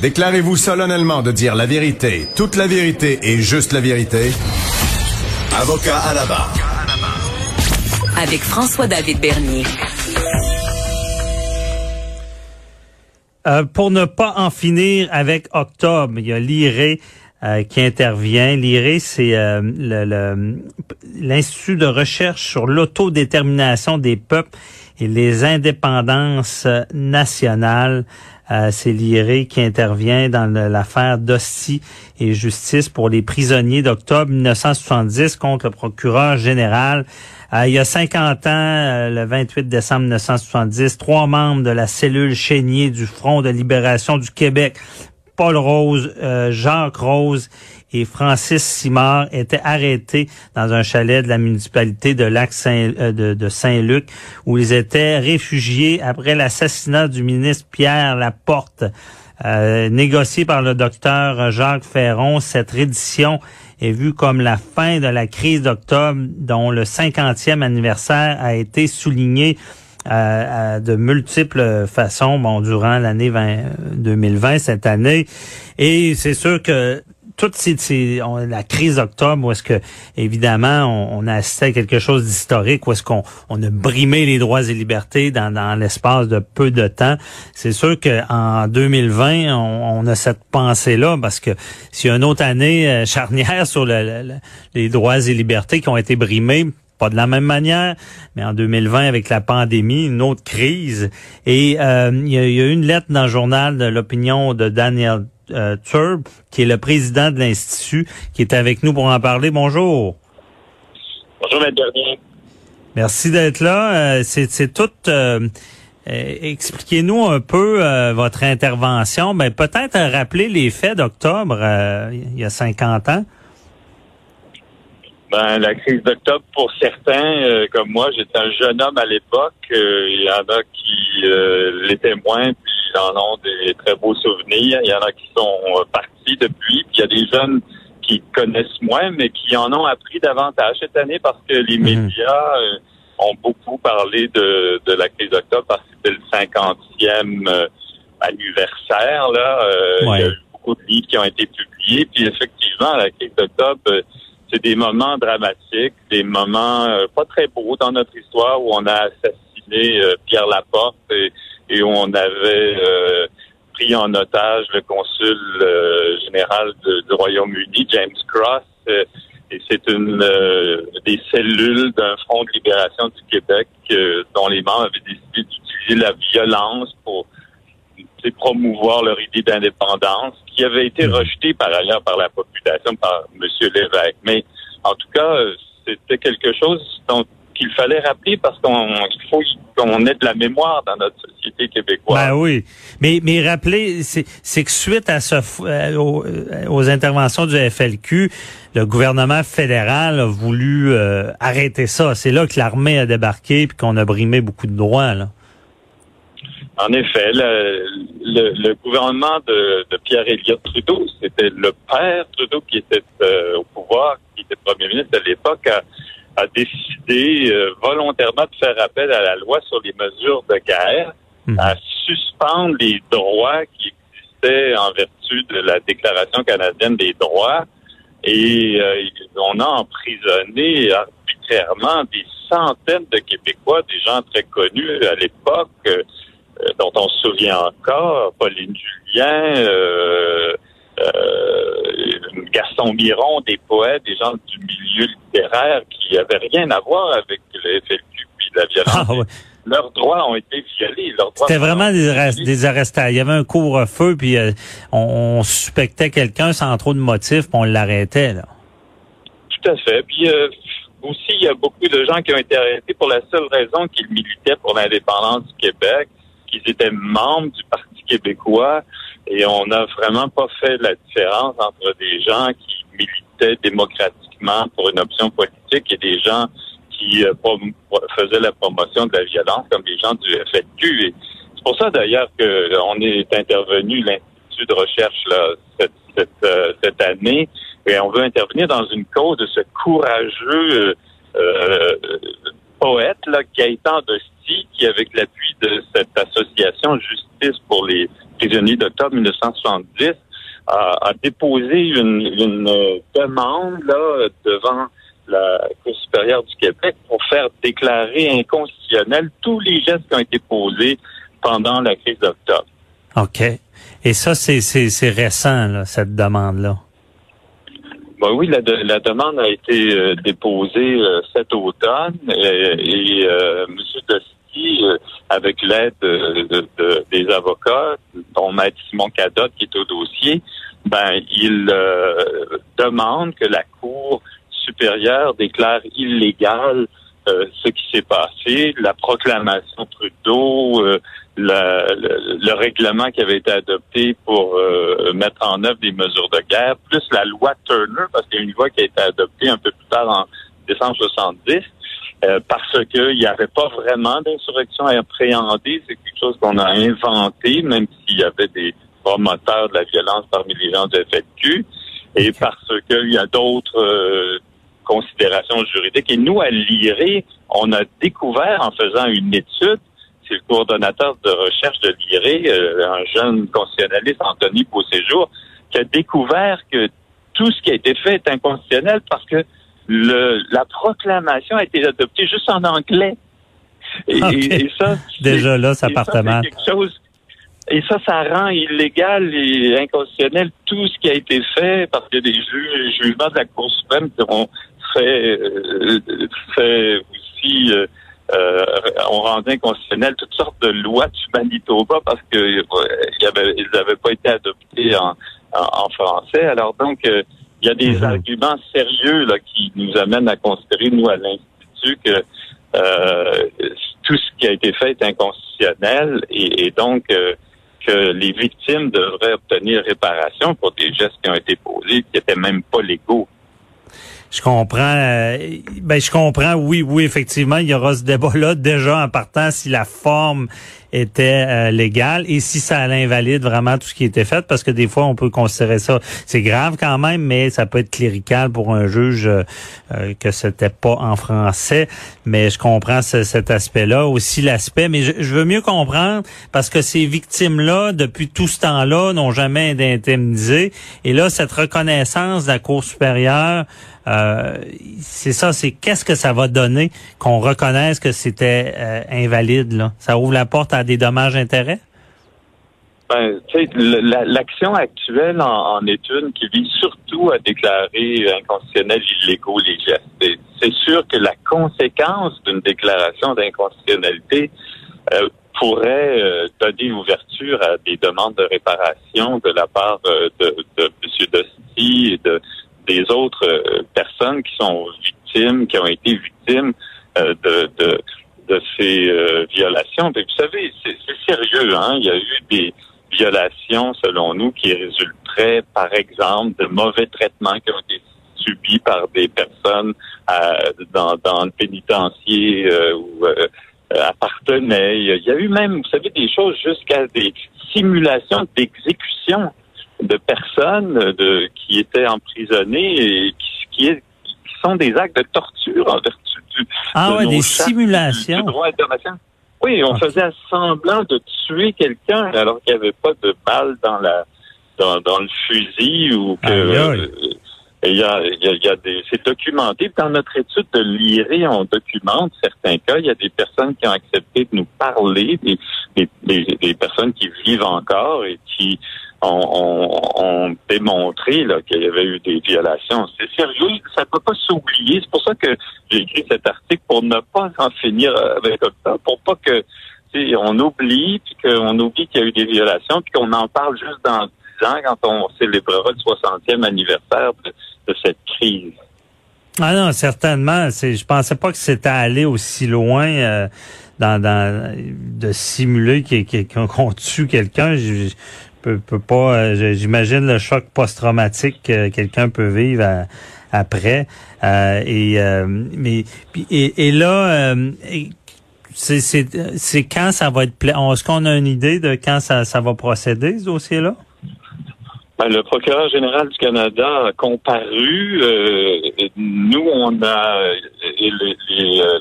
Déclarez-vous solennellement de dire la vérité, toute la vérité et juste la vérité. Avocat à la barre. Avec François-David Bernier. Euh, pour ne pas en finir avec octobre, il y a l'IRE euh, qui intervient. L'IRE, c'est euh, l'Institut de recherche sur l'autodétermination des peuples et les indépendances nationales. Euh, c'est l'IRE qui intervient dans l'affaire d'Hostie et justice pour les prisonniers d'octobre 1970 contre le procureur général. Euh, il y a 50 ans, euh, le 28 décembre 1970, trois membres de la cellule chénier du Front de libération du Québec, Paul Rose, Jacques Rose et Francis Simard étaient arrêtés dans un chalet de la municipalité de Lac euh, Saint-Luc où ils étaient réfugiés après l'assassinat du ministre Pierre Laporte. Euh, négocié par le docteur Jacques Ferron, cette reddition est vue comme la fin de la crise d'octobre dont le 50e anniversaire a été souligné de multiples façons bon durant l'année 2020 cette année et c'est sûr que toute ces, la crise d'octobre, où est-ce que, évidemment, on, a assisté à quelque chose d'historique, où est-ce qu'on on a brimé les droits et libertés dans, dans l'espace de peu de temps. C'est sûr qu'en 2020, on, a cette pensée-là, parce que s'il y a une autre année euh, charnière sur les droits et libertés qui ont été brimés, pas de la même manière, mais en 2020, avec la pandémie, une autre crise. Et euh, il y, a, y, a, une lettre dans le journal de l'opinion de Daniel euh, Turb, qui est le président de l'Institut, qui est avec nous pour en parler. Bonjour. Bonjour, M. Bernier. Merci d'être là. Euh, c'est tout... Euh, expliquez-nous un peu votre intervention. Ben, peut-être rappeler les faits d'octobre, il y a 50 ans. Ben, la crise d'octobre, pour certains, comme moi, j'étais un jeune homme à l'époque. Il y en a qui l'étaient moins, puis ils en ont des très beaux souvenirs. Il y en a qui sont euh, partis depuis. Puis il y a des jeunes qui connaissent moins, mais qui en ont appris davantage cette année parce que les mhm. médias euh, ont beaucoup parlé de, de la crise d'octobre parce que c'était le 50e euh, anniversaire. Là. Il y a eu beaucoup de livres qui ont été publiés. Puis effectivement, la crise d'octobre, c'est des moments dramatiques, des moments pas très beaux dans notre histoire où on a assassiné Pierre Laporte et où on avait euh, pris en otage le consul euh, général du Royaume-Uni, James Cross. Euh, et c'est une des cellules d'un front de libération du Québec dont les membres avaient décidé d'utiliser la violence pour promouvoir leur idée d'indépendance, qui avait été mmh. rejetée par ailleurs par la population, par M. Lévesque. Mais en tout cas, c'était quelque chose dont qu'il fallait rappeler parce qu'on faut qu'on ait de la mémoire dans notre société québécoise. Ben oui, mais mais rappelez, c'est que suite à ce euh, euh, aux, interventions du FLQ, le gouvernement fédéral a voulu euh, arrêter ça. C'est là que l'armée a débarqué puis qu'on a brimé beaucoup de droits là. En effet, le, le, gouvernement de, de Pierre Elliott Trudeau, c'était le père Trudeau qui était au pouvoir, qui était premier ministre à l'époque, a décidé euh, volontairement de faire appel à la loi sur les mesures de guerre, mhm. à suspendre les droits qui existaient en vertu de la Déclaration canadienne des droits. Et euh, on a emprisonné arbitrairement des centaines de Québécois, des gens très connus à l'époque, euh, dont on se souvient encore, Pauline Julien, euh, Gaston Miron, des poètes, des gens du milieu littéraire qui n'avaient rien à voir avec le FLQ puis la violence. Ah, leurs droits ont été violés. C'était vraiment des, des arrestations. Il y avait un couvre-feu, puis euh, on, suspectait quelqu'un sans trop de motifs, puis on l'arrêtait. Là. Tout à fait. Puis euh, aussi, il y a beaucoup de gens qui ont été arrêtés pour la seule raison qu'ils militaient pour l'indépendance du Québec, qu'ils étaient membres du Parti québécois, et on n'a vraiment pas fait la différence entre des gens qui militaient démocratiquement pour une option politique et des gens qui euh, faisaient la promotion de la violence, comme les gens du FLQ. Et c'est pour ça d'ailleurs qu'on est intervenu, l'Institut de recherche, là, cette, euh, cette, année, et on veut intervenir dans une cause de ce courageux euh, poète là, Gaëtan Dosti, qui, avec l'appui de cette association Justice pour les prisonniers d'octobre 1970, a, déposé une, une, demande là devant la Cour supérieure du Québec pour faire déclarer inconstitutionnels tous les gestes qui ont été posés pendant la crise d'octobre. OK. Et ça, c'est récent, là, cette demande-là? Ben oui, la, la, demande a été euh, déposée euh, cet automne et, euh, M. Dosti, avec l'aide de, des avocats, dont Maître Simon Cadotte qui est au dossier, ben il demande que la Cour supérieure déclare illégal ce qui s'est passé, la proclamation Trudeau, le, règlement qui avait été adopté pour euh, mettre en œuvre des mesures de guerre, plus la loi Turner, parce qu'il y a une loi qui a été adoptée un peu plus tard en décembre 70, euh, parce qu'il n'y avait pas vraiment d'insurrection à appréhender. C'est quelque chose qu'on a inventé, même s'il y avait des promoteurs de la violence parmi les gens de FFQ, et parce qu'il y a d'autres euh, considérations juridiques. Et nous, à l'IRE, on a découvert en faisant une étude c'est le coordonnateur de recherche de l'IRE, euh, un jeune constitutionnaliste, Anthony Beauséjour, qui a découvert que tout ce qui a été fait est inconstitutionnel parce que le, la proclamation a été adoptée juste en anglais. Et, ça, déjà là, ça part mal. Et ça, ça rend illégal et inconstitutionnel tout ce qui a été fait parce que des jugements de la Cour suprême ont fait, euh, fait aussi euh, euh, on rendait inconstitutionnel toutes sortes de lois du Manitoba parce que euh, ils n'avaient pas été adoptés en, français. Alors donc, euh, il y a des mhm. arguments sérieux là qui nous amènent à considérer, nous, à l'Institut, que tout ce qui a été fait est inconstitutionnel et, donc que les victimes devraient obtenir réparation pour des gestes qui ont été posés qui n'étaient même pas légaux. Je comprends. Euh, ben, je comprends. Oui, oui, effectivement, il y aura ce débat-là déjà en partant si la forme était euh, légale et si ça invalide vraiment tout ce qui était fait, parce que des fois, on peut considérer ça. C'est grave quand même, mais ça peut être clérical pour un juge euh, que c'était pas en français. Mais je comprends cet aspect-là. Aussi l'aspect, mais je, veux mieux comprendre parce que ces victimes-là, depuis tout ce temps-là, n'ont jamais été indemnisées. Et là, cette reconnaissance de la Cour supérieure euh, c'est ça, c'est qu'est-ce que ça va donner qu'on reconnaisse que c'était euh, invalide. Là? Ça ouvre la porte à des dommages-intérêts? Ben, l'action actuelle en, est une qui vise surtout à déclarer inconstitutionnels illégaux les gestes. C'est sûr que la conséquence d'une déclaration d'inconstitutionnalité euh, pourrait donner ouverture à des demandes de réparation de la part de, de M. Dosti et de des autres euh, personnes qui sont victimes, qui ont été victimes euh, de, ces euh, violations. vous savez, c'est sérieux. Hein? Il y a eu des violations, selon nous, qui résulteraient, par exemple, de mauvais traitements qui ont été subis par des personnes dans, dans le pénitencier ou appartenaient. Il y a eu même, vous savez, des choses jusqu'à des simulations d'exécution de personnes de, qui étaient emprisonnées et qui, qui, est, qui sont des actes de torture en vertu du ah ouais, des simulations. droit international. Oui, on faisait semblant de tuer quelqu'un alors qu'il n'y avait pas de balle dans la dans, dans le fusil ou que euh, il y a, il y a, des, c'est documenté. Dans notre étude de l'IRE, on documente certains cas. Il y a des personnes qui ont accepté de nous parler, des, des, des personnes qui vivent encore et qui ont, démontré qu'il y avait eu des violations. C'est sérieux, ça ne peut pas s'oublier. C'est pour ça que j'ai écrit cet article pour ne pas en finir avec ça, pour pas que on oublie, puis qu'on oublie qu'il y a eu des violations, puis qu'on en parle juste dans 10 ans quand on célébrera le 60e anniversaire de, cette crise. Ah non, certainement. Je pensais pas que c'était allé aussi loin euh, de simuler qu'on tue quelqu'un peut, peut pas. Euh, j'imagine le choc post-traumatique que quelqu'un peut vivre après. Euh, et euh, mais et, et là, c'est quand ça va être. Est-ce qu'on a une idée de quand ça, va procéder ce dossier-là? Ben, le procureur général du Canada a comparu. nous, on a et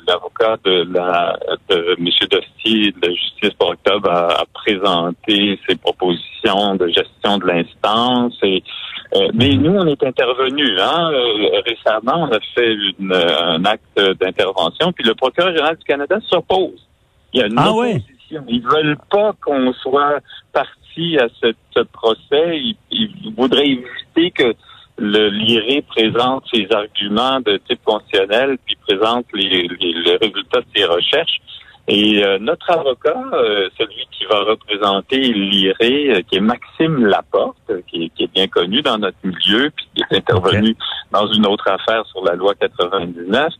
l'avocat de, la, de M. Dostier de la Justice pour Octobre a, présenté ses propositions de gestion de l'instance. Et, mais nous, on est intervenus. Hein, récemment, on a fait une, un acte d'intervention, puis le procureur général du Canada s'oppose. Il y a une ah opposition. Ils veulent pas qu'on soit parti à ce, procès. ils voudraient éviter que le l'IRE présente ses arguments de type constitutionnel, puis présente les, résultats de ses recherches. Et euh, notre avocat, euh, celui qui va représenter l'IRE, euh, qui est Maxime Laporte, qui est, bien connu dans notre milieu, puis qui est intervenu dans une autre affaire sur la loi 99,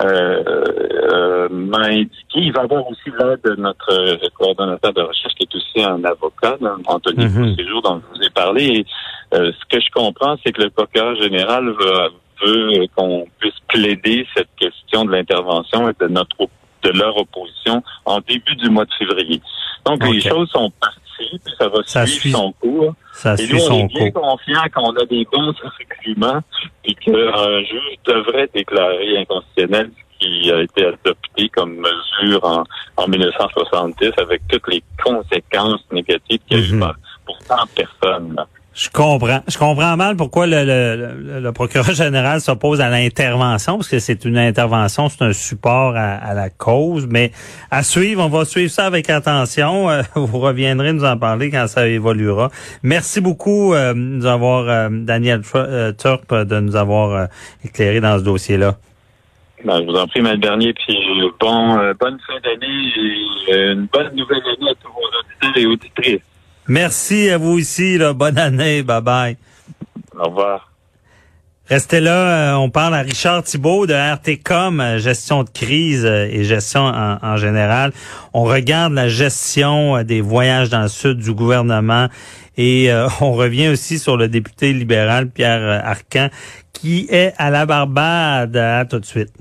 m'a indiqué, il va avoir aussi l'aide de notre coordonnateur de recherche, qui est aussi un avocat, Anthony mm dont je vous ai parlé. Euh, ce que je comprends, c'est que le procureur général veut, qu'on puisse plaider cette question de l'intervention et de notre de leur opposition en début du mois de février. Donc les choses sont parties, puis ça va suivre son cours. Ça et nous, on est bien confiant qu'on a des bons arguments et qu'un juge devrait déclarer inconstitutionnel ce qui a été adopté comme mesure en, en 1970 avec toutes les conséquences négatives qu'il y a eu mhm. pour tant de personnes. Je comprends. Je comprends mal pourquoi le, le, le procureur général s'oppose à l'intervention, parce que c'est une intervention, c'est un support à, la cause. Mais à suivre, on va suivre ça avec attention. Euh, vous reviendrez nous en parler quand ça évoluera. Merci beaucoup euh, nous avoir, euh, Daniel Turp, de nous avoir éclairé dans ce dossier-là. Ben, je vous en prie, M. Dernier, puis bon, bonne fin d'année et une bonne nouvelle année à tous vos auditeurs et auditrices. Merci à vous aussi. Là. Bonne année. Bye bye. Au revoir. Restez là, euh, on parle à Richard Thibault de RTCOM, euh, gestion de crise euh, et gestion en, général. On regarde la gestion des voyages dans le sud du gouvernement et on revient aussi sur le député libéral Pierre Arcan qui est à la Barbade. À tout de suite.